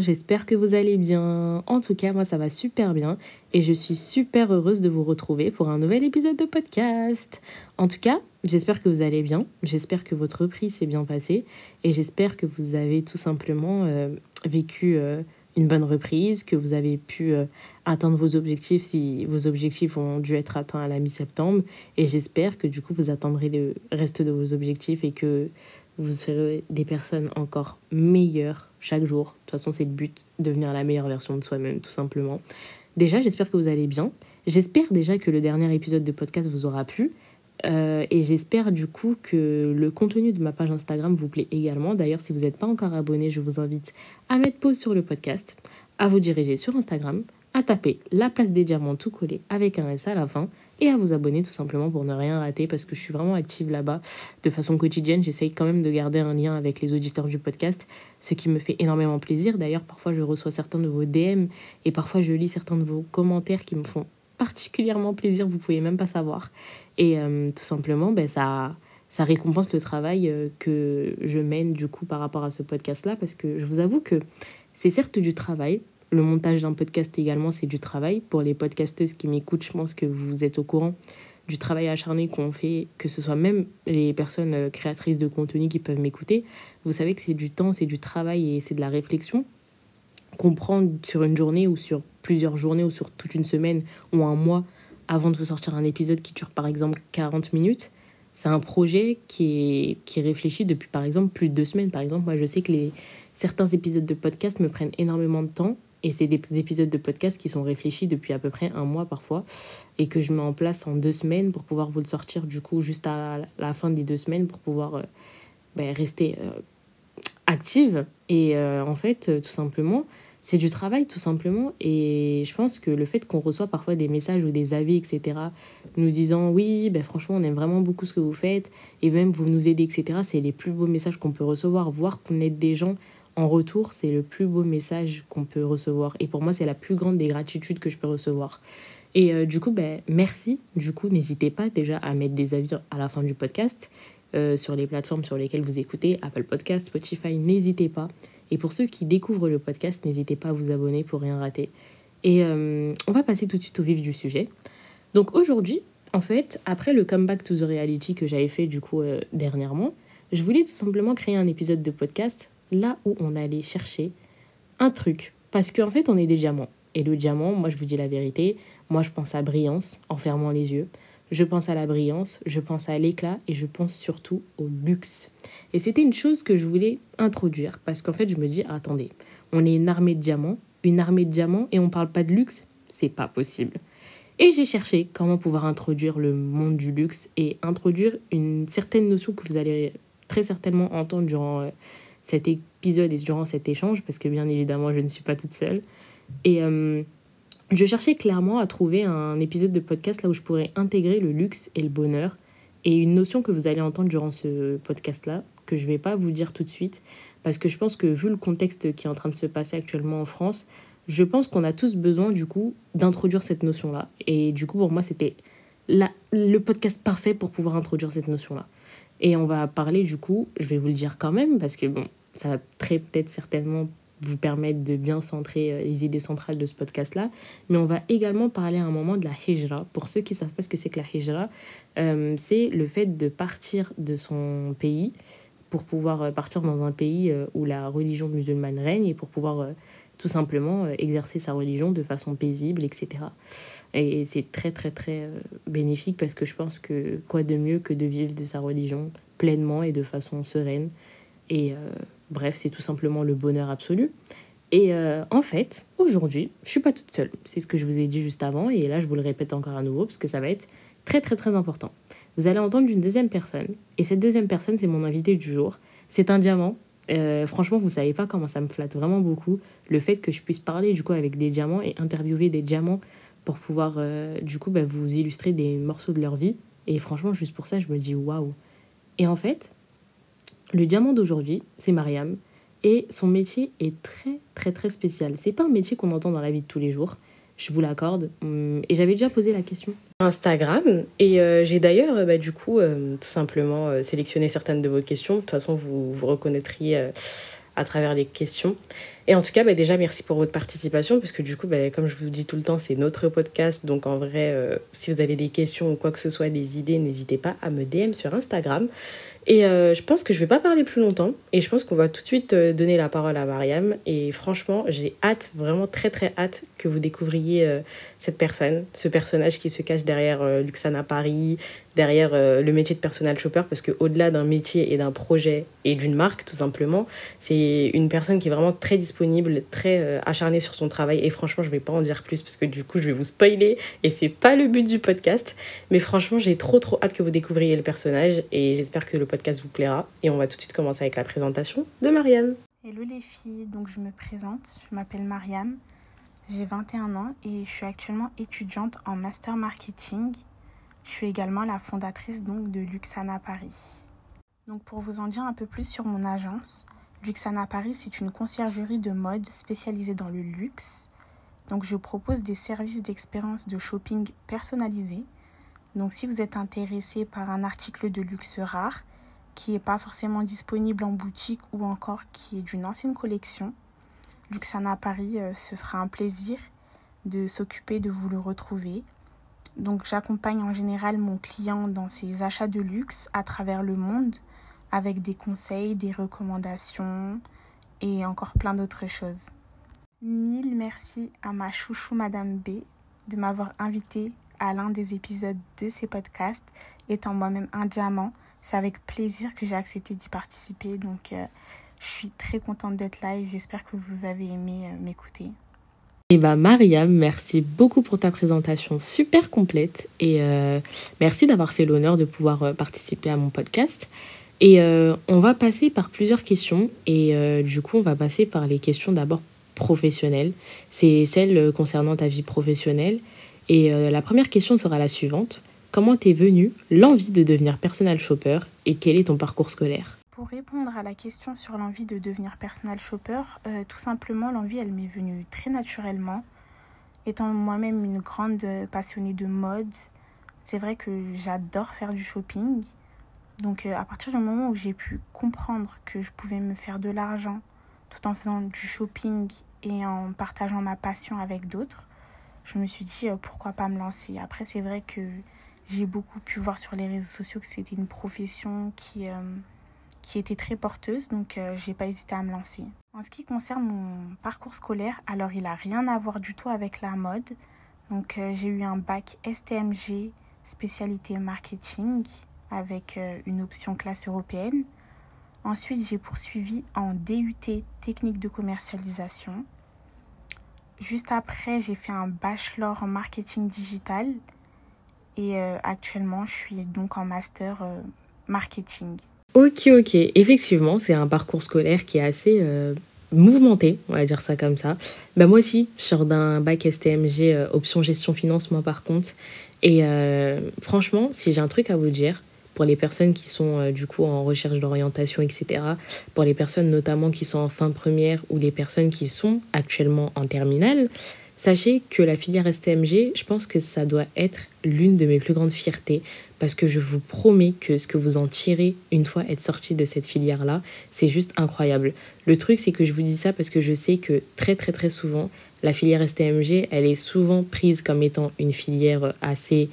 j'espère que vous allez bien. En tout cas, moi ça va super bien et je suis super heureuse de vous retrouver pour un nouvel épisode de podcast. En tout cas, j'espère que vous allez bien, j'espère que votre reprise s'est bien passée et j'espère que vous avez tout simplement euh, vécu euh, une bonne reprise, que vous avez pu euh, atteindre vos objectifs si vos objectifs ont dû être atteints à la mi-septembre et j'espère que du coup vous atteindrez le reste de vos objectifs et que vous serez des personnes encore meilleures chaque jour. De toute façon, c'est le but, devenir la meilleure version de soi-même, tout simplement. Déjà, j'espère que vous allez bien. J'espère déjà que le dernier épisode de podcast vous aura plu. Euh, et j'espère du coup que le contenu de ma page Instagram vous plaît également. D'ailleurs, si vous n'êtes pas encore abonné, je vous invite à mettre pause sur le podcast, à vous diriger sur Instagram, à taper la place des diamants tout collé avec un S à la fin et à vous abonner tout simplement pour ne rien rater parce que je suis vraiment active là-bas de façon quotidienne. J'essaye quand même de garder un lien avec les auditeurs du podcast, ce qui me fait énormément plaisir. D'ailleurs, parfois je reçois certains de vos DM et parfois je lis certains de vos commentaires qui me font particulièrement plaisir, vous pouvez même pas savoir. Et euh, tout simplement, ben, ça, ça récompense le travail euh, que je mène du coup par rapport à ce podcast-là parce que je vous avoue que c'est certes du travail, le montage d'un podcast également, c'est du travail. Pour les podcasteuses qui m'écoutent, je pense que vous êtes au courant du travail acharné qu'on fait, que ce soit même les personnes euh, créatrices de contenu qui peuvent m'écouter. Vous savez que c'est du temps, c'est du travail et c'est de la réflexion qu'on prend sur une journée ou sur plusieurs journées ou sur toute une semaine ou un mois avant de vous sortir un épisode qui dure par exemple 40 minutes. C'est un projet qui est, qui réfléchit depuis par exemple plus de deux semaines. Par exemple, moi je sais que les, certains épisodes de podcast me prennent énormément de temps et c'est des épisodes de podcast qui sont réfléchis depuis à peu près un mois parfois et que je mets en place en deux semaines pour pouvoir vous le sortir du coup juste à la fin des deux semaines pour pouvoir euh, ben, rester euh, active. Et euh, en fait, tout simplement, c'est du travail tout simplement. Et je pense que le fait qu'on reçoit parfois des messages ou des avis, etc., nous disant oui, ben, franchement, on aime vraiment beaucoup ce que vous faites et même vous nous aidez, etc., c'est les plus beaux messages qu'on peut recevoir. Voir qu'on aide des gens en retour, c'est le plus beau message qu'on peut recevoir. Et pour moi, c'est la plus grande des gratitudes que je peux recevoir. Et euh, du coup, ben, merci. Du coup, n'hésitez pas déjà à mettre des avis à la fin du podcast euh, sur les plateformes sur lesquelles vous écoutez, Apple Podcast, Spotify, n'hésitez pas. Et pour ceux qui découvrent le podcast, n'hésitez pas à vous abonner pour rien rater. Et euh, on va passer tout de suite au vif du sujet. Donc aujourd'hui, en fait, après le comeback to the reality que j'avais fait du coup dernièrement, je voulais tout simplement créer un épisode de podcast là où on allait chercher un truc. Parce qu'en fait, on est des diamants. Et le diamant, moi je vous dis la vérité, moi je pense à brillance en fermant les yeux. Je pense à la brillance, je pense à l'éclat et je pense surtout au luxe. Et c'était une chose que je voulais introduire parce qu'en fait, je me dis attendez, on est une armée de diamants, une armée de diamants et on parle pas de luxe, c'est pas possible. Et j'ai cherché comment pouvoir introduire le monde du luxe et introduire une certaine notion que vous allez très certainement entendre durant euh, cet épisode et durant cet échange, parce que bien évidemment, je ne suis pas toute seule. Et euh, je cherchais clairement à trouver un épisode de podcast là où je pourrais intégrer le luxe et le bonheur. Et une notion que vous allez entendre durant ce podcast-là, que je ne vais pas vous dire tout de suite, parce que je pense que vu le contexte qui est en train de se passer actuellement en France, je pense qu'on a tous besoin du coup d'introduire cette notion-là. Et du coup, pour moi, c'était le podcast parfait pour pouvoir introduire cette notion-là. Et on va parler du coup, je vais vous le dire quand même, parce que bon, ça va très peut-être certainement vous permettre de bien centrer euh, les idées centrales de ce podcast-là. Mais on va également parler à un moment de la hijra. Pour ceux qui ne savent pas ce que c'est que la hijra, euh, c'est le fait de partir de son pays pour pouvoir euh, partir dans un pays où la religion musulmane règne et pour pouvoir tout simplement exercer sa religion de façon paisible, etc. Et c'est très très très bénéfique parce que je pense que quoi de mieux que de vivre de sa religion pleinement et de façon sereine. Et Bref, c'est tout simplement le bonheur absolu. Et euh, en fait, aujourd'hui, je suis pas toute seule. C'est ce que je vous ai dit juste avant, et là, je vous le répète encore à nouveau, parce que ça va être très, très, très important. Vous allez entendre une deuxième personne, et cette deuxième personne, c'est mon invité du jour. C'est un diamant. Euh, franchement, vous savez pas comment ça me flatte vraiment beaucoup le fait que je puisse parler du coup avec des diamants et interviewer des diamants pour pouvoir euh, du coup bah, vous illustrer des morceaux de leur vie. Et franchement, juste pour ça, je me dis waouh. Et en fait, le diamant d'aujourd'hui, c'est Mariam. Et son métier est très, très, très spécial. C'est pas un métier qu'on entend dans la vie de tous les jours. Je vous l'accorde. Hum, et j'avais déjà posé la question. Instagram. Et euh, j'ai d'ailleurs, euh, bah, du coup, euh, tout simplement sélectionné certaines de vos questions. De toute façon, vous vous reconnaîtriez à travers les questions. Et en tout cas, bah, déjà, merci pour votre participation, parce que du coup, bah, comme je vous dis tout le temps, c'est notre podcast. Donc en vrai, si vous avez des questions ou quoi que ce soit, des idées, n'hésitez pas à me DM sur Instagram. Et euh, je pense que je vais pas parler plus longtemps. Et je pense qu'on va tout de suite euh, donner la parole à Mariam. Et franchement, j'ai hâte, vraiment très très hâte que vous découvriez euh, cette personne, ce personnage qui se cache derrière Luxana Paris, derrière le métier de personal shopper. Parce qu'au-delà d'un métier et d'un projet et d'une marque, tout simplement, c'est une personne qui est vraiment très disponible, très acharnée sur son travail. Et franchement, je vais pas en dire plus parce que du coup, je vais vous spoiler. Et c'est pas le but du podcast. Mais franchement, j'ai trop trop hâte que vous découvriez le personnage. Et j'espère que le podcast vous plaira. Et on va tout de suite commencer avec la présentation de Mariam. Hello les filles, donc je me présente, je m'appelle Mariam, j'ai 21 ans et je suis actuellement étudiante en master marketing. Je suis également la fondatrice donc de Luxana Paris. Donc pour vous en dire un peu plus sur mon agence, Luxana Paris c'est une conciergerie de mode spécialisée dans le luxe. Donc je propose des services d'expérience de shopping personnalisés. Donc si vous êtes intéressé par un article de luxe rare, qui n'est pas forcément disponible en boutique ou encore qui est d'une ancienne collection, Luxana Paris euh, se fera un plaisir de s'occuper de vous le retrouver. Donc j'accompagne en général mon client dans ses achats de luxe à travers le monde avec des conseils, des recommandations et encore plein d'autres choses. Mille merci à ma chouchou Madame B de m'avoir invité à l'un des épisodes de ces podcasts, étant moi-même un diamant c'est avec plaisir que j'ai accepté d'y participer. Donc, euh, je suis très contente d'être là et j'espère que vous avez aimé euh, m'écouter. Et bah Mariam, merci beaucoup pour ta présentation super complète et euh, merci d'avoir fait l'honneur de pouvoir participer à mon podcast. Et on va passer par plusieurs questions et du coup on va passer par les questions d'abord professionnelles. C'est celles concernant ta vie professionnelle. Et la première question sera la suivante. Comment t'es venue l'envie de devenir personal shopper et quel est ton parcours scolaire? Pour répondre à la question sur l'envie de devenir personal shopper, euh, tout simplement l'envie elle m'est venue très naturellement. Étant moi-même une grande passionnée de mode, c'est vrai que j'adore faire du shopping. Donc euh, à partir du moment où j'ai pu comprendre que je pouvais me faire de l'argent tout en faisant du shopping et en partageant ma passion avec d'autres, je me suis dit euh, pourquoi pas me lancer? Après c'est vrai que j'ai beaucoup pu voir sur les réseaux sociaux que c'était une profession qui, qui était très porteuse, donc euh, j'ai pas hésité à me lancer. En ce qui concerne mon parcours scolaire, alors il a rien à voir du tout avec la mode. Donc euh, j'ai eu un bac STMG spécialité marketing avec une option classe européenne. Ensuite, j'ai poursuivi en DUT technique de commercialisation. Juste après, j'ai fait un bachelor en marketing digital et euh, actuellement, je suis donc en master euh, marketing. Ok, ok. Effectivement, c'est un parcours scolaire qui est assez euh, mouvementé, on va dire ça comme ça. Bah, moi aussi, je sors d'un bac STMG, option gestion financement par contre. Et franchement, si j'ai un truc à vous dire, pour les personnes qui sont du coup en recherche d'orientation, etc., pour les personnes notamment qui sont en fin première ou les personnes qui sont actuellement en terminale, Sachez que la filière STMG, je pense que ça doit être l'une de mes plus grandes fiertés parce que je vous promets que ce que vous en tirez une fois être sorti de cette filière-là, c'est juste incroyable. Le truc, c'est que je vous dis ça parce que je sais que très très très souvent, la filière STMG, elle est souvent prise comme étant une filière assez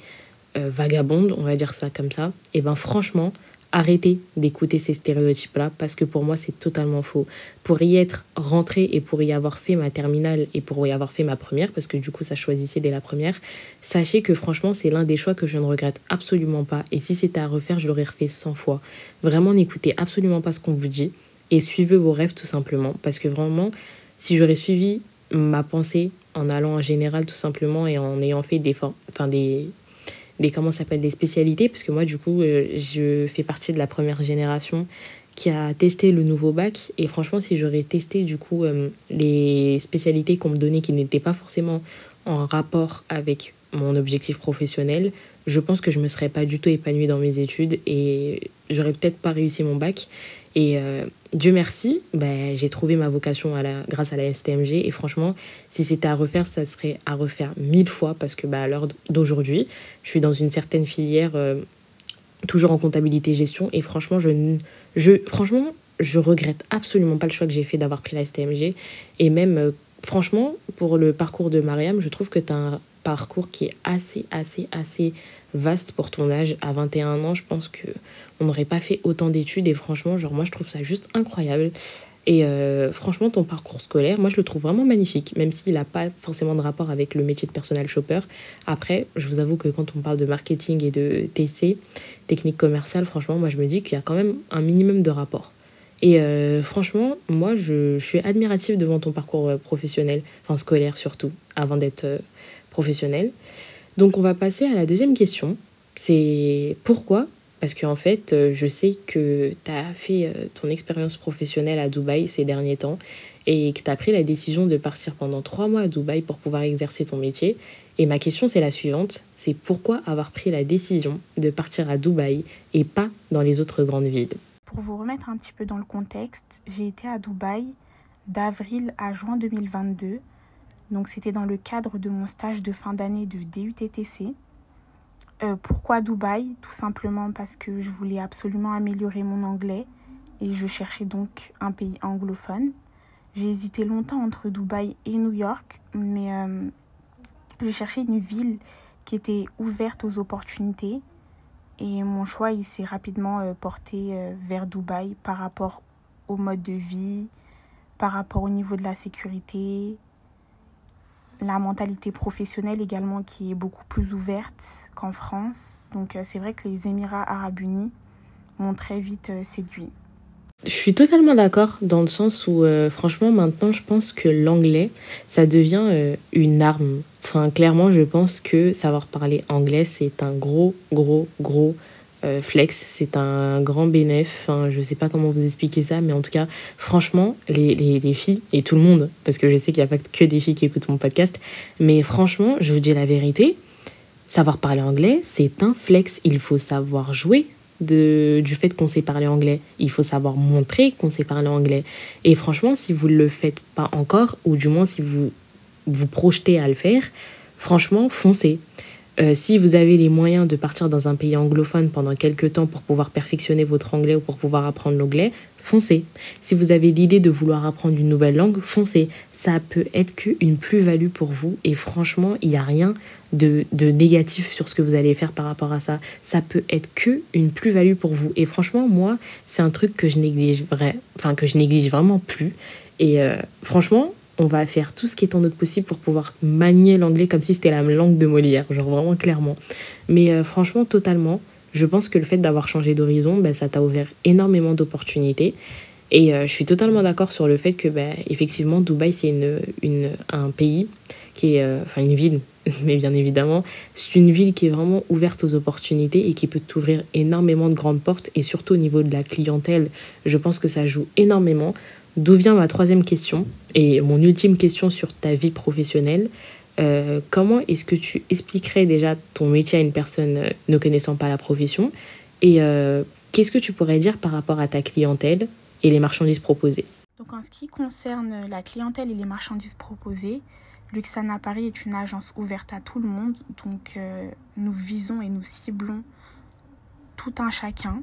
euh, vagabonde, on va dire ça comme ça. Et ben franchement, arrêter d'écouter ces stéréotypes-là parce que pour moi, c'est totalement faux. Pour y être rentrée et pour y avoir fait ma terminale et pour y avoir fait ma première, parce que du coup, ça choisissait dès la première, sachez que franchement, c'est l'un des choix que je ne regrette absolument pas. Et si c'était à refaire, je l'aurais refait 100 fois. Vraiment, n'écoutez absolument pas ce qu'on vous dit et suivez vos rêves tout simplement. Parce que vraiment, si j'aurais suivi ma pensée en allant en général tout simplement et en ayant fait des, enfin, des, des comment s'appelle des spécialités? Parce que moi du coup euh, je fais partie de la première génération qui a testé le nouveau bac. Et franchement si j'aurais testé du coup euh, les spécialités qu'on me donnait qui n'étaient pas forcément en rapport avec mon objectif professionnel je pense que je me serais pas du tout épanouie dans mes études et j'aurais peut-être pas réussi mon bac. Et euh, Dieu merci, ben, j'ai trouvé ma vocation grâce à la STMG. Et franchement, si c'était à refaire, ça serait à refaire mille fois parce que ben, à l'heure d'aujourd'hui, je suis dans une certaine filière, euh, toujours en comptabilité gestion. Et franchement, je, je, franchement, je regrette absolument pas le choix que j'ai fait d'avoir pris la STMG. Et même, euh, franchement, pour le parcours de Mariam, je trouve que tu as un parcours qui est assez, assez, assez vaste pour ton âge. À 21 ans, je pense que on n'aurait pas fait autant d'études. Et franchement, genre, moi, je trouve ça juste incroyable. Et euh, franchement, ton parcours scolaire, moi, je le trouve vraiment magnifique, même s'il n'a pas forcément de rapport avec le métier de personnel shopper. Après, je vous avoue que quand on parle de marketing et de TC, technique commerciale, franchement, moi, je me dis qu'il y a quand même un minimum de rapport. Et euh, franchement, moi, je, je, suis admirative devant ton parcours euh, professionnel, enfin scolaire surtout, avant d'être professionnel. Donc, on va passer à la deuxième question. C'est pourquoi? Parce qu'en fait, euh, je sais que tu as fait euh, ton expérience professionnelle à Dubaï ces derniers temps et que tu as pris la décision de partir pendant trois mois à Dubaï pour pouvoir exercer ton métier. Et ma question, c'est la suivante. C'est pourquoi avoir pris la décision de partir à Dubaï et pas dans les autres grandes villes? Pour vous remettre un petit peu dans le contexte, j'ai été à Dubaï d'avril à juin 2022. Donc c'était dans le cadre de mon stage de fin d'année de DUTTC. Euh, pourquoi Dubaï? Tout simplement parce que je voulais absolument améliorer mon anglais et je cherchais donc un pays anglophone. J'ai hésité longtemps entre Dubaï et New York, mais euh, je cherchais une ville qui était ouverte aux opportunités et mon choix s'est rapidement euh, porté vers Dubaï par rapport au mode de vie, par rapport au niveau de la sécurité, la mentalité professionnelle également qui est beaucoup plus ouverte qu'en France. Donc euh, c'est vrai que les Émirats arabes unis m'ont très vite euh, séduit. Je suis totalement d'accord dans le sens où euh, franchement maintenant je pense que l'anglais ça devient une arme. Enfin clairement je pense que savoir parler anglais c'est un gros gros gros euh, flex, c'est un grand bénéf. Enfin, je sais pas comment vous expliquer ça, mais en tout cas, franchement, les, les, les filles et tout le monde, parce que je sais qu'il n'y a pas que des filles qui écoutent mon podcast, mais franchement, je vous dis la vérité, savoir parler anglais, c'est un flex. Il faut savoir jouer de, du fait qu'on sait parler anglais. Il faut savoir montrer qu'on sait parler anglais. Et franchement, si vous ne le faites pas encore, ou du moins si vous vous projetez à le faire, franchement, foncez. Euh, si vous avez les moyens de partir dans un pays anglophone pendant quelques temps pour pouvoir perfectionner votre anglais ou pour pouvoir apprendre l'anglais, foncez. Si vous avez l'idée de vouloir apprendre une nouvelle langue, foncez. Ça peut être qu'une plus-value pour vous et franchement, il n'y a rien de, de, négatif sur ce que vous allez faire par rapport à ça. Ça peut être que une plus-value pour vous. Et franchement, moi, c'est un truc que je néglige, que je néglige vraiment plus. Et euh, franchement, on va faire tout ce qui est en notre possible pour pouvoir manier l'anglais comme si c'était la langue de Molière, genre vraiment clairement. Mais euh, franchement, totalement, je pense que le fait d'avoir changé d'horizon, ben, ça t'a ouvert énormément d'opportunités. Et euh, je suis totalement d'accord sur le fait que, ben, effectivement, Dubaï, c'est une, une, un pays qui est, euh, enfin une ville, mais bien évidemment, c'est une ville qui est vraiment ouverte aux opportunités et qui peut t'ouvrir énormément de grandes portes. Et surtout au niveau de la clientèle, je pense que ça joue énormément. D'où vient ma troisième question et mon ultime question sur ta vie professionnelle. Euh, comment est-ce que tu expliquerais déjà ton métier à une personne euh, ne connaissant pas la profession Et euh, qu'est-ce que tu pourrais dire par rapport à ta clientèle et les marchandises proposées? Donc en ce qui concerne la clientèle et les marchandises proposées, Luxana Paris est une agence ouverte à tout le monde. Donc nous visons et nous ciblons tout un chacun.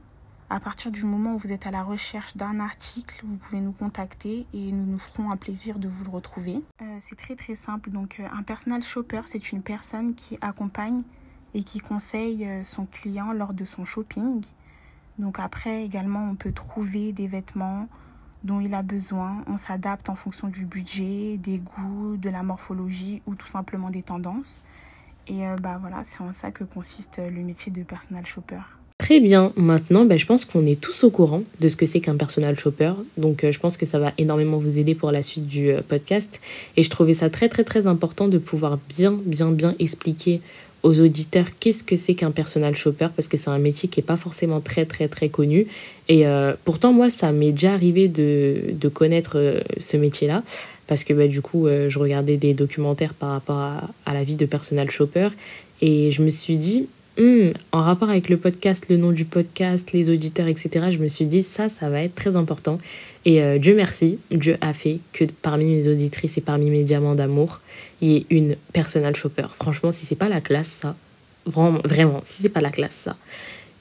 À partir du moment où vous êtes à la recherche d'un article, vous pouvez nous contacter et nous nous ferons un plaisir de vous le retrouver. Euh, c'est très très simple. Donc euh, un personal shopper, c'est une personne qui accompagne et qui conseille euh, son client lors de son shopping. Donc après également, on peut trouver des vêtements dont il a besoin. On s'adapte en fonction du budget, des goûts, de la morphologie ou tout simplement des tendances. Et bah voilà, c'est en ça que consiste le métier de personal shopper. Très bien, maintenant ben, je pense qu'on est tous au courant de ce que c'est qu'un personal shopper, donc euh, je pense que ça va énormément vous aider pour la suite du euh, podcast. Et je trouvais ça très très très important de pouvoir bien bien bien expliquer aux auditeurs qu'est-ce que c'est qu'un personal shopper parce que c'est un métier qui n'est pas forcément très très très connu. Et euh, pourtant moi ça m'est déjà arrivé de, de connaître ce métier-là. Parce que bah, du coup je regardais des documentaires par rapport à, à la vie de personal shopper. Et je me suis dit Hmm, en rapport avec le podcast, le nom du podcast, les auditeurs, etc., je me suis dit ça, ça va être très important. Et euh, Dieu merci, Dieu a fait que parmi mes auditrices et parmi mes diamants d'amour, il y ait une personal shopper. Franchement, si c'est pas la classe, ça, vraiment, vraiment si c'est pas la classe, ça.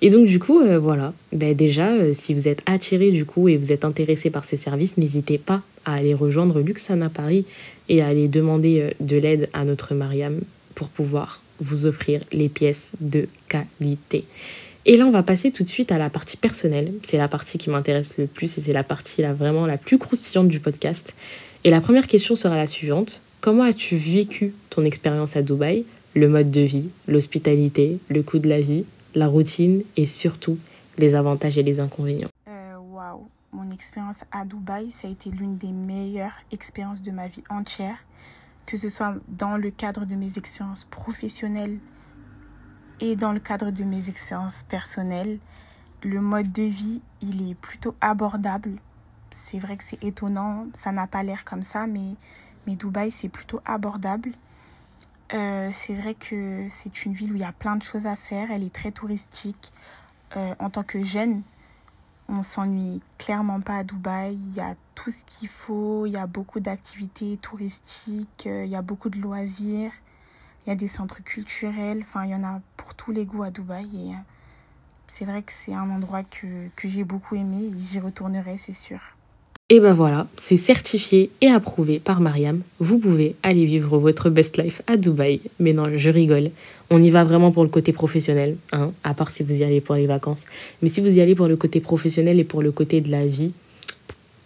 Et donc du coup, euh, voilà, ben, déjà, euh, si vous êtes attiré du coup et vous êtes intéressé par ces services, n'hésitez pas à aller rejoindre Luxana Paris et à aller demander de l'aide à notre Mariam pour pouvoir vous offrir les pièces de qualité. Et là, on va passer tout de suite à la partie personnelle. C'est la partie qui m'intéresse le plus et c'est la partie là vraiment la plus croustillante du podcast. Et la première question sera la suivante. Comment as-tu vécu ton expérience à Dubaï Le mode de vie, l'hospitalité, le coût de la vie, la routine et surtout les avantages et les inconvénients? Euh, Waouh Mon expérience à Dubaï, ça a été l'une des meilleures expériences de ma vie entière, que ce soit dans le cadre de mes expériences professionnelles et dans le cadre de mes expériences personnelles. Le mode de vie, il est plutôt abordable c'est vrai que c'est étonnant, ça n'a pas l'air comme ça, mais, mais Dubaï, c'est plutôt abordable. Euh, c'est vrai que c'est une ville où il y a plein de choses à faire, elle est très touristique. Euh, en tant que jeune, on s'ennuie clairement pas à Dubaï. Il y a tout ce qu'il faut, il y a beaucoup d'activités touristiques, euh, il y a beaucoup de loisirs, il y a des centres culturels, enfin il y en a pour tous les goûts à Dubaï. Et c'est vrai que c'est un endroit que, que j'ai beaucoup aimé et j'y retournerai, c'est sûr. Et ben voilà, c'est certifié et approuvé par Mariam. Vous pouvez aller vivre votre best life à Dubaï. Mais non, je rigole. On y va vraiment pour le côté professionnel, hein, à part si vous y allez pour les vacances. Mais si vous y allez pour le côté professionnel et pour le côté de la vie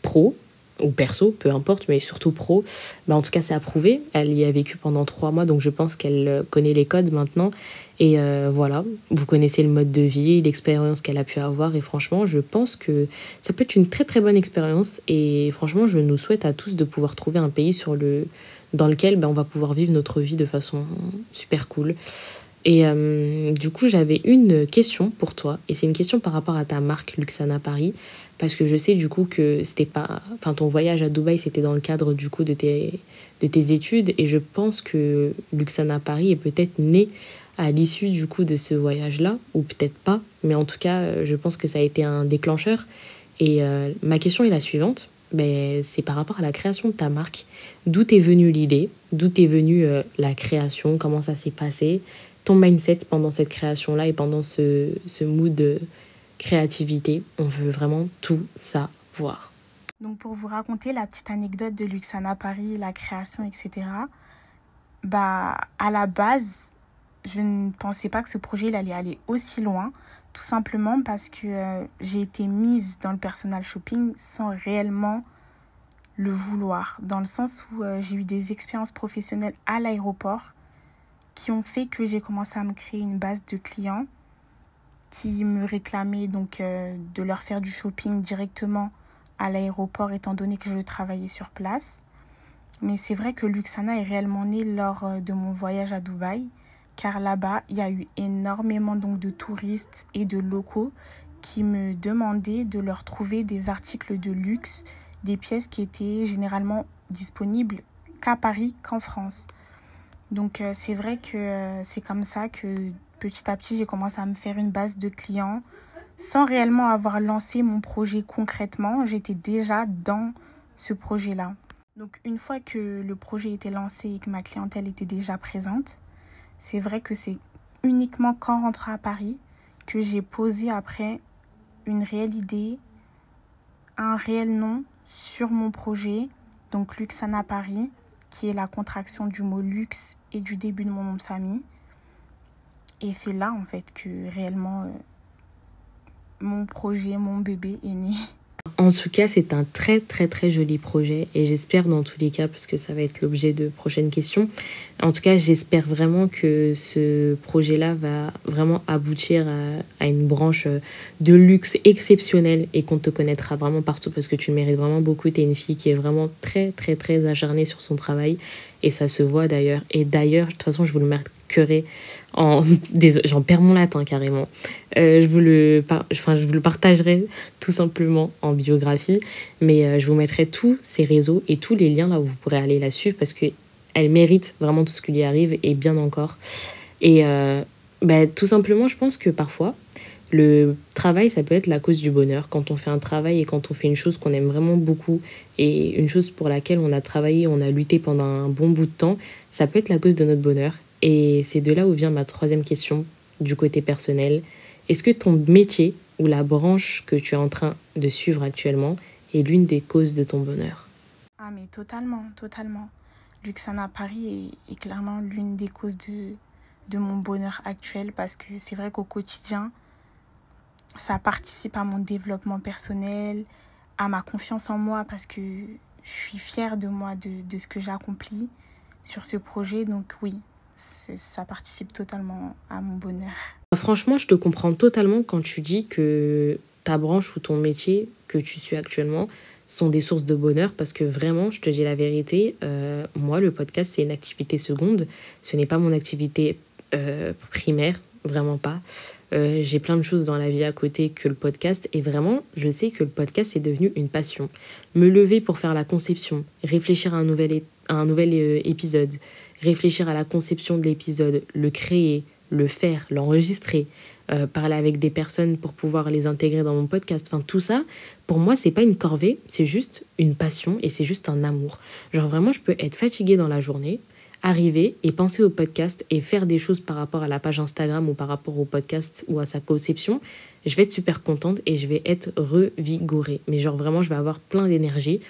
pro, ou perso, peu importe, mais surtout pro, ben en tout cas c'est approuvé. Elle y a vécu pendant trois mois, donc je pense qu'elle connaît les codes maintenant. Et euh, voilà, vous connaissez le mode de vie, l'expérience qu'elle a pu avoir. Et franchement, je pense que ça peut être une très très bonne expérience. Et franchement, je nous souhaite à tous de pouvoir trouver un pays sur le, dans lequel ben, on va pouvoir vivre notre vie de façon super cool. Et euh, du coup, j'avais une question pour toi. Et c'est une question par rapport à ta marque Luxana Paris. Parce que je sais du coup que c'était pas. Enfin, ton voyage à Dubaï, c'était dans le cadre du coup de tes, de tes études. Et je pense que Luxana Paris est peut-être né à l'issue du coup de ce voyage-là, ou peut-être pas, mais en tout cas, euh, je pense que ça a été un déclencheur. Et euh, ma question est la suivante, ben, c'est par rapport à la création de ta marque. D'où est venue l'idée? D'où est venue euh, la création? Comment ça s'est passé? Ton mindset pendant cette création-là et pendant ce, ce mood de créativité On veut vraiment tout savoir. Donc pour vous raconter la petite anecdote de Luxana Paris, la création, etc. Bah à la base, je ne pensais pas que ce projet allait aller aussi loin, tout simplement parce que euh, j'ai été mise dans le personal shopping sans réellement le vouloir, dans le sens où euh, j'ai eu des expériences professionnelles à l'aéroport qui ont fait que j'ai commencé à me créer une base de clients qui me réclamaient donc euh, de leur faire du shopping directement à l'aéroport étant donné que je travaillais sur place. Mais c'est vrai que Luxana est réellement né lors de mon voyage à Dubaï car là-bas, il y a eu énormément donc de touristes et de locaux qui me demandaient de leur trouver des articles de luxe, des pièces qui étaient généralement disponibles qu'à Paris qu'en France. Donc euh, c'est vrai que euh, c'est comme ça que petit à petit j'ai commencé à me faire une base de clients sans réellement avoir lancé mon projet concrètement, j'étais déjà dans ce projet-là. Donc une fois que le projet était lancé et que ma clientèle était déjà présente, c'est vrai que c'est uniquement qu'en rentrant à Paris que j'ai posé après une réelle idée, un réel nom sur mon projet, donc Luxana Paris, qui est la contraction du mot luxe et du début de mon nom de famille. Et c'est là en fait que réellement euh, mon projet, mon bébé est né. En tout cas, c'est un très très très joli projet et j'espère dans tous les cas, parce que ça va être l'objet de prochaines questions, en tout cas j'espère vraiment que ce projet-là va vraiment aboutir à, une branche de luxe exceptionnelle et qu'on te connaîtra vraiment partout parce que tu le mérites vraiment beaucoup. Tu es une fille qui est vraiment très très très acharnée sur son travail et ça se voit d'ailleurs. Et d'ailleurs, de toute façon, je vous le marquerai en. J'en perds mon latin carrément. Euh, je, vous le enfin, je vous le partagerai tout simplement en biographie, mais euh, je vous mettrai tous ces réseaux et tous les liens là où vous pourrez aller la suivre parce qu'elle mérite vraiment tout ce qui lui arrive et bien encore. Et euh, bah, tout simplement, je pense que parfois, le travail, ça peut être la cause du bonheur. Quand on fait un travail et quand on fait une chose qu'on aime vraiment beaucoup et une chose pour laquelle on a travaillé, on a lutté pendant un bon bout de temps, ça peut être la cause de notre bonheur. Et c'est de là où vient ma troisième question du côté personnel. est-ce que ton métier ou la branche que tu es en train de suivre actuellement est l'une des causes de ton bonheur? Ah mais totalement, totalement. Luxana Paris est, est clairement l'une des causes de, de mon bonheur actuel parce que c'est vrai qu'au quotidien, ça participe à mon développement personnel, à ma confiance en moi parce que je suis fière de moi, de, de ce que j'ai accompli sur ce projet. Donc oui, ça participe totalement à mon bonheur. Franchement, je te comprends totalement quand tu dis que ta branche ou ton métier que tu suis actuellement sont des sources de bonheur parce que vraiment, je te dis la vérité, euh, moi, le podcast, c'est une activité seconde. Ce n'est pas mon activité euh, primaire, vraiment pas. Euh, j'ai plein de choses dans la vie à côté que le podcast et vraiment, je sais que le podcast est devenu une passion. Me lever pour faire la conception, réfléchir à un nouvel, à un nouvel épisode, réfléchir à la conception de l'épisode, le créer, le faire, l'enregistrer, euh, parler avec des personnes pour pouvoir les intégrer dans mon podcast. Enfin, tout ça, pour moi, c'est pas une corvée, c'est juste une passion et c'est juste un amour. Genre, vraiment, je peux être fatiguée dans la journée, arriver et penser au podcast et faire des choses par rapport à la page Instagram ou par rapport au podcast ou à sa conception. Je vais être super contente et je vais être revigorée. Mais genre, vraiment, je vais avoir plein d'énergie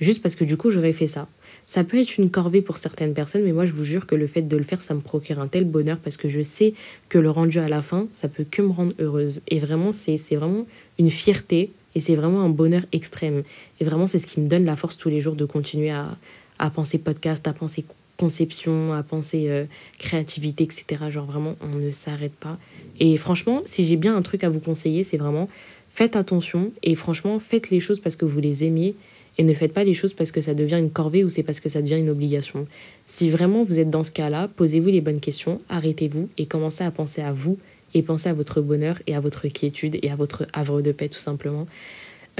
juste parce que du coup, j'aurais fait ça. Ça peut être une corvée pour certaines personnes, mais moi je vous jure que le fait de le faire, ça me procure un tel bonheur parce que je sais que le rendu à la fin, ça peut que me rendre heureuse. Et vraiment, c'est vraiment une fierté et c'est vraiment un bonheur extrême. Et vraiment, c'est ce qui me donne la force tous les jours de continuer à, à penser podcast, à penser conception, à penser euh, créativité, etc. Genre vraiment, on ne s'arrête pas. Et franchement, si j'ai bien un truc à vous conseiller, c'est vraiment faites attention et franchement, faites les choses parce que vous les aimiez et ne faites pas les choses parce que ça devient une corvée ou c'est parce que ça devient une obligation. Si vraiment vous êtes dans ce cas-là, posez-vous les bonnes questions, arrêtez-vous et commencez à penser à vous et pensez à votre bonheur et à votre quiétude et à votre havre de paix tout simplement.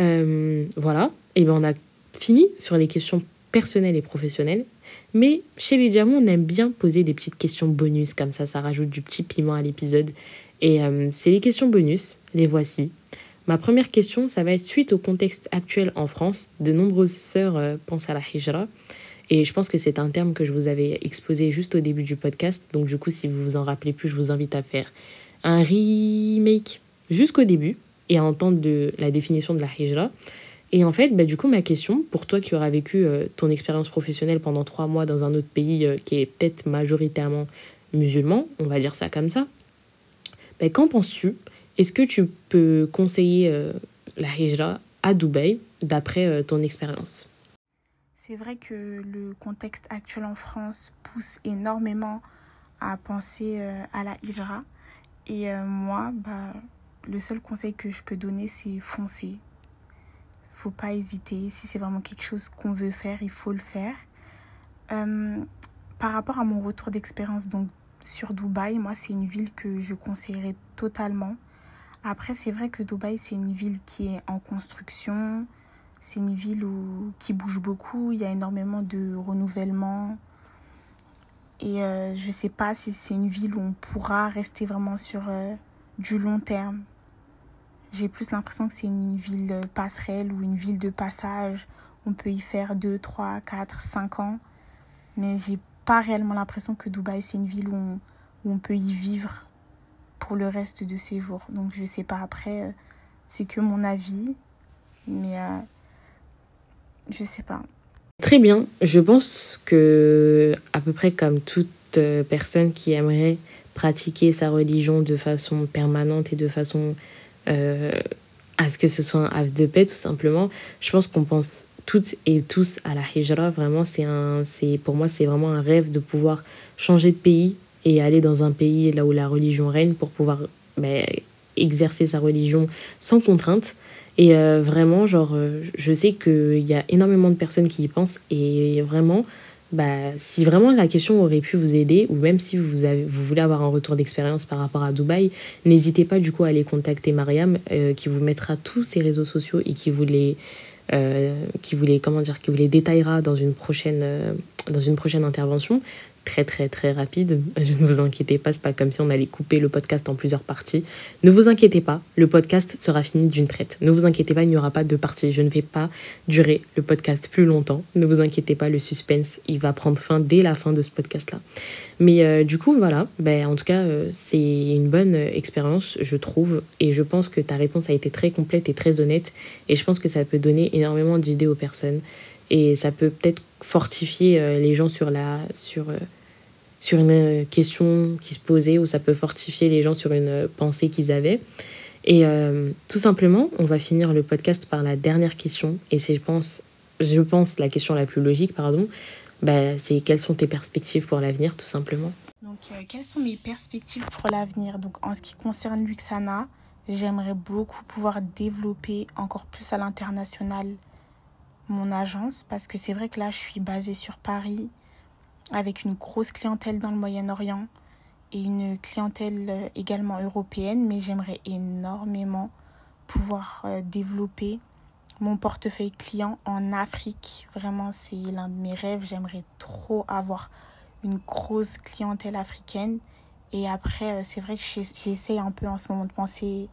Euh, voilà, et bien on a fini sur les questions personnelles et professionnelles. Mais chez les diamants, on aime bien poser des petites questions bonus, comme ça, ça rajoute du petit piment à l'épisode. Et euh, c'est les questions bonus, les voici. Ma première question, ça va être suite au contexte actuel en France. De nombreuses sœurs euh, pensent à la hijra. Et je pense que c'est un terme que je vous avais exposé juste au début du podcast. Donc du coup, si vous vous en rappelez plus, je vous invite à faire un remake jusqu'au début et à entendre la définition de la hijra. Et en fait, bah, du coup, ma question, pour toi qui auras vécu euh, ton expérience professionnelle pendant trois mois dans un autre pays euh, qui est peut-être majoritairement musulman, on va dire ça comme ça, bah, qu'en penses-tu est-ce que tu peux conseiller euh, la hijra à Dubaï d'après euh, ton expérience? C'est vrai que le contexte actuel en France pousse énormément à penser euh, à la hijra. Et moi, bah, le seul conseil que je peux donner, c'est foncer. Faut pas hésiter. Si c'est vraiment quelque chose qu'on veut faire, il faut le faire. par rapport à mon retour d'expérience donc sur Dubaï, moi, c'est une ville que je conseillerais totalement après, c'est vrai que Dubaï, c'est une ville qui est en construction. C'est une ville où, qui bouge beaucoup. Il y a énormément de renouvellement. Et euh, je ne sais pas si c'est une ville où on pourra rester vraiment sur euh, du long terme. J'ai plus l'impression que c'est une ville passerelle ou une ville de passage. On peut y faire 2, 3, 4, 5 ans. Mais j'ai pas réellement l'impression que Dubaï, c'est une ville où où on peut y vivre pour le reste de ses jours. Donc je sais pas après, euh, c'est que mon avis, mais euh, je sais pas. Très bien, je pense que à peu près comme toute euh, personne qui aimerait pratiquer sa religion de façon permanente et de façon à ce que ce soit un havre de paix tout simplement, je pense qu'on pense toutes et tous à la hijra. Vraiment, c'est un, c'est pour moi c'est vraiment un rêve de pouvoir changer de pays et aller dans un pays là où la religion règne pour pouvoir ben, exercer sa religion sans contrainte. Et euh, vraiment, genre, euh, je sais qu'il y a énormément de personnes qui y pensent et vraiment, bah, si vraiment la question aurait pu vous aider, ou même si vous, vous voulez avoir un retour d'expérience par rapport à Dubaï, n'hésitez pas du coup à aller contacter Mariam, euh, qui vous mettra tous ses réseaux sociaux et qui vous les, qui vous les, comment dire, qui vous les détaillera dans une prochaine, dans une prochaine intervention très très très rapide. Ne vous inquiétez pas, c'est pas comme si on allait couper le podcast en plusieurs parties. Ne vous inquiétez pas, le podcast sera fini d'une traite. Ne vous inquiétez pas, il n'y aura pas de partie. Je ne vais pas durer le podcast plus longtemps. Ne vous inquiétez pas, le suspense, il va prendre fin dès la fin de ce podcast-là. Mais euh, du coup, voilà, ben, en tout cas, euh, c'est une bonne expérience, je trouve. Et je pense que ta réponse a été très complète et très honnête. Et je pense que ça peut donner énormément d'idées aux personnes. Et ça peut peut-être fortifier euh, les gens sur la, sur, sur une euh, question qui se posait ou ça peut fortifier les gens sur une euh, pensée qu'ils avaient. Et euh, tout simplement, on va finir le podcast par la dernière question. Et c'est, je pense, je pense, la question la plus logique, pardon. Bah, c'est quelles sont tes perspectives pour l'avenir, tout simplement Donc, quelles sont mes perspectives pour l'avenir? Donc, en ce qui concerne Luxana, j'aimerais beaucoup pouvoir développer encore plus à l'international mon agence parce que c'est vrai que là, je suis basée sur Paris avec une grosse clientèle dans le Moyen-Orient et une clientèle euh, également européenne, mais j'aimerais énormément pouvoir euh, développer mon portefeuille client en Afrique. Vraiment, c'est l'un de mes rêves. J'aimerais trop avoir une grosse clientèle africaine. Et après, euh, c'est vrai que j'essaie un peu en ce moment de penser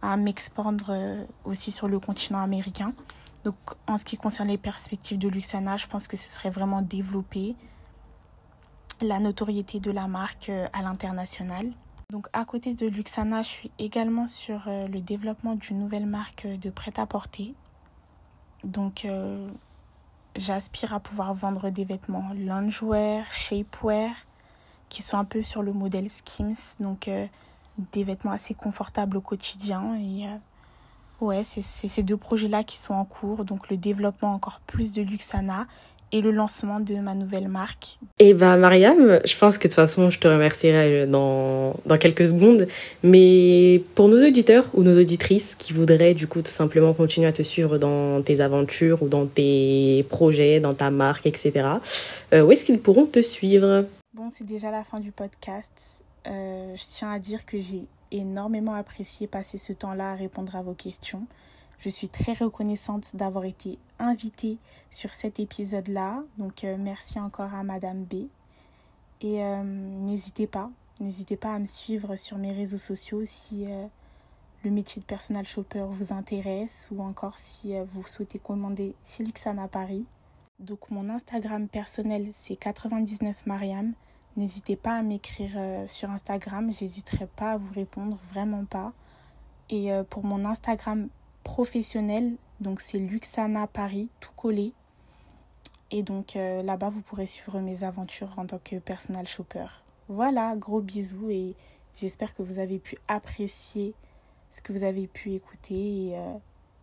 à m'expandre aussi sur le continent américain. Donc, en ce qui concerne les perspectives de Luxana, je pense que ce serait vraiment développer la notoriété de la marque euh, à l'international. Donc à côté de Luxana, je suis également sur euh, le développement d'une nouvelle marque de prêt-à-porter. Donc euh, j'aspire à pouvoir vendre des vêtements loungewear, shapewear qui sont un peu sur le modèle Skims, donc des vêtements assez confortables au quotidien et ouais, c'est ces deux projets-là qui sont en cours, donc le développement encore plus de Luxana et le lancement de ma nouvelle marque. Eh ben, Mariam, je pense que de toute façon je te remercierai dans, dans quelques secondes, mais pour nos auditeurs ou nos auditrices qui voudraient du coup tout simplement continuer à te suivre dans tes aventures ou dans tes projets, dans ta marque, etc., euh, où est-ce qu'ils pourront te suivre? Bon, c'est déjà la fin du podcast. Euh, je tiens à dire que j'ai énormément apprécié passer ce temps-là à répondre à vos questions. Je suis très reconnaissante d'avoir été invitée sur cet épisode-là. Donc euh, merci encore à Madame B. Et euh, n'hésitez pas, n'hésitez pas à me suivre sur mes réseaux sociaux si euh, le métier de personal shopper vous intéresse ou encore si vous souhaitez commander chez Luxana Paris. Donc mon Instagram personnel c'est 99 Mariam. N'hésitez pas à m'écrire sur Instagram, j'hésiterai pas à vous répondre, vraiment pas. Et pour mon Instagram professionnel. Donc c'est Luxana Paris, tout collé. Et donc euh, là-bas, vous pourrez suivre mes aventures en tant que personal shopper. Voilà, gros bisous et j'espère que vous avez pu apprécier ce que vous avez pu écouter et euh,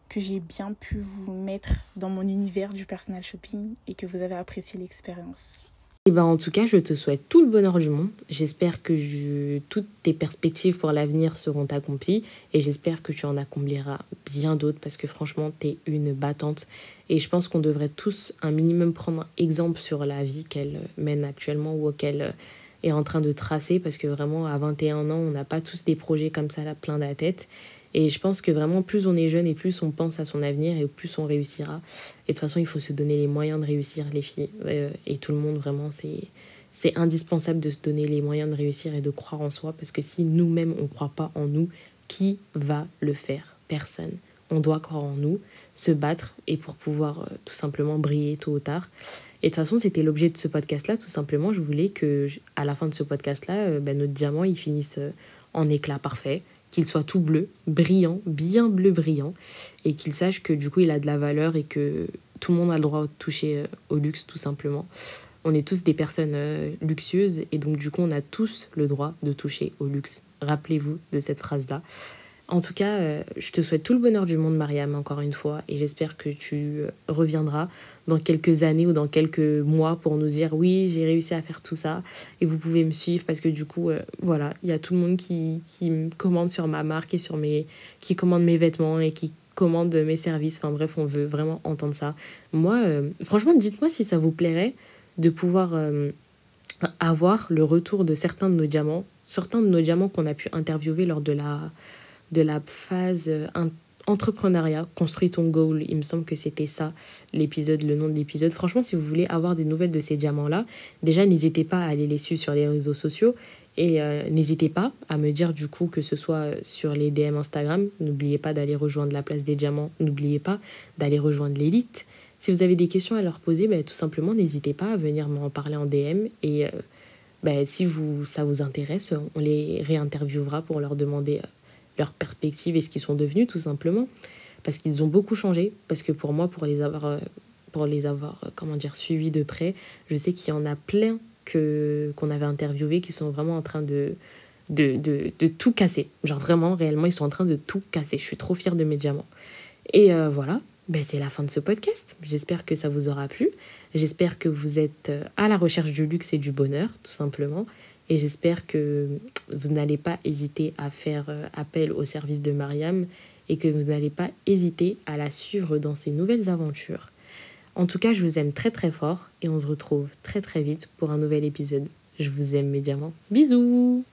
que j'ai bien pu vous mettre dans mon univers du personal shopping et que vous avez apprécié l'expérience. Et ben en tout cas, je te souhaite tout le bonheur du monde. J'espère que je... toutes tes perspectives pour l'avenir seront accomplies et j'espère que tu en accompliras bien d'autres parce que franchement, tu es une battante et je pense qu'on devrait tous un minimum prendre exemple sur la vie qu'elle mène actuellement ou qu'elle est en train de tracer parce que vraiment à 21 ans, on n'a pas tous des projets comme ça là plein de la tête et je pense que vraiment, plus on est jeune et plus on pense à son avenir et plus on réussira. Et de toute façon, il faut se donner les moyens de réussir, les filles. Euh, et tout le monde, vraiment, c'est, c'est indispensable de se donner les moyens de réussir et de croire en soi. Parce que si nous-mêmes, on ne croit pas en nous, qui va le faire? Personne. On doit croire en nous, se battre et pour pouvoir euh, tout simplement briller tôt ou tard. Et de toute façon, c'était l'objet de ce podcast-là. Tout simplement, je voulais que, à la fin de ce podcast-là, euh, ben, notre diamant, il finisse en éclat parfait qu'il soit tout bleu, brillant, bien bleu brillant, et qu'il sache que du coup il a de la valeur et que tout le monde a le droit de toucher euh, au luxe tout simplement. On est tous des personnes euh, luxueuses et donc du coup on a tous le droit de toucher au luxe. Rappelez-vous de cette phrase-là. En tout cas, euh, je te souhaite tout le bonheur du monde, Mariam, encore une fois, et j'espère que tu reviendras dans quelques années ou dans quelques mois pour nous dire oui, j'ai réussi à faire tout ça et vous pouvez me suivre parce que du coup, euh, voilà, il y a tout le monde qui, qui me commande sur ma marque et sur mes. qui commande mes vêtements et qui commande mes services. Enfin bref, on veut vraiment entendre ça. Moi, euh, franchement, dites-moi si ça vous plairait de pouvoir avoir le retour de certains de nos diamants, certains de nos diamants qu'on a pu interviewer lors de la de la phase entrepreneuriat, construis ton goal. Il me semble que c'était ça l'épisode, le nom de l'épisode. Franchement, si vous voulez avoir des nouvelles de ces diamants-là, déjà n'hésitez pas à aller les suivre sur les réseaux sociaux. Et euh, n'hésitez pas à me dire du coup que ce soit sur les DM Instagram. N'oubliez pas d'aller rejoindre la place des diamants. N'oubliez pas d'aller rejoindre l'élite. Si vous avez des questions à leur poser, ben, tout simplement n'hésitez pas à venir m'en parler en DM. Et euh, ben, si vous, ça vous intéresse, on les réinterviewera pour leur demander euh, leur perspective et ce qu'ils sont devenus tout simplement. Parce qu'ils ont beaucoup changé. Parce que pour moi, pour les avoir, pour les avoir comment dire, suivis de près, je sais qu'il y en a plein qu'on avait interviewé qui sont vraiment en train de, de, de, de, tout casser. Genre vraiment, réellement, ils sont en train de tout casser. Je suis trop fière de mes diamants. Et euh, voilà, ben, c'est la fin de ce podcast. J'espère que ça vous aura plu. J'espère que vous êtes euh, à la recherche du luxe et du bonheur, tout simplement. Et j'espère que vous n'allez pas hésiter à faire euh, appel au service de Mariam et que vous n'allez pas hésiter à la suivre dans ses nouvelles aventures. En tout cas, je vous aime très très fort et on se retrouve très très vite pour un nouvel épisode. Je vous aime mes diamants. Bisous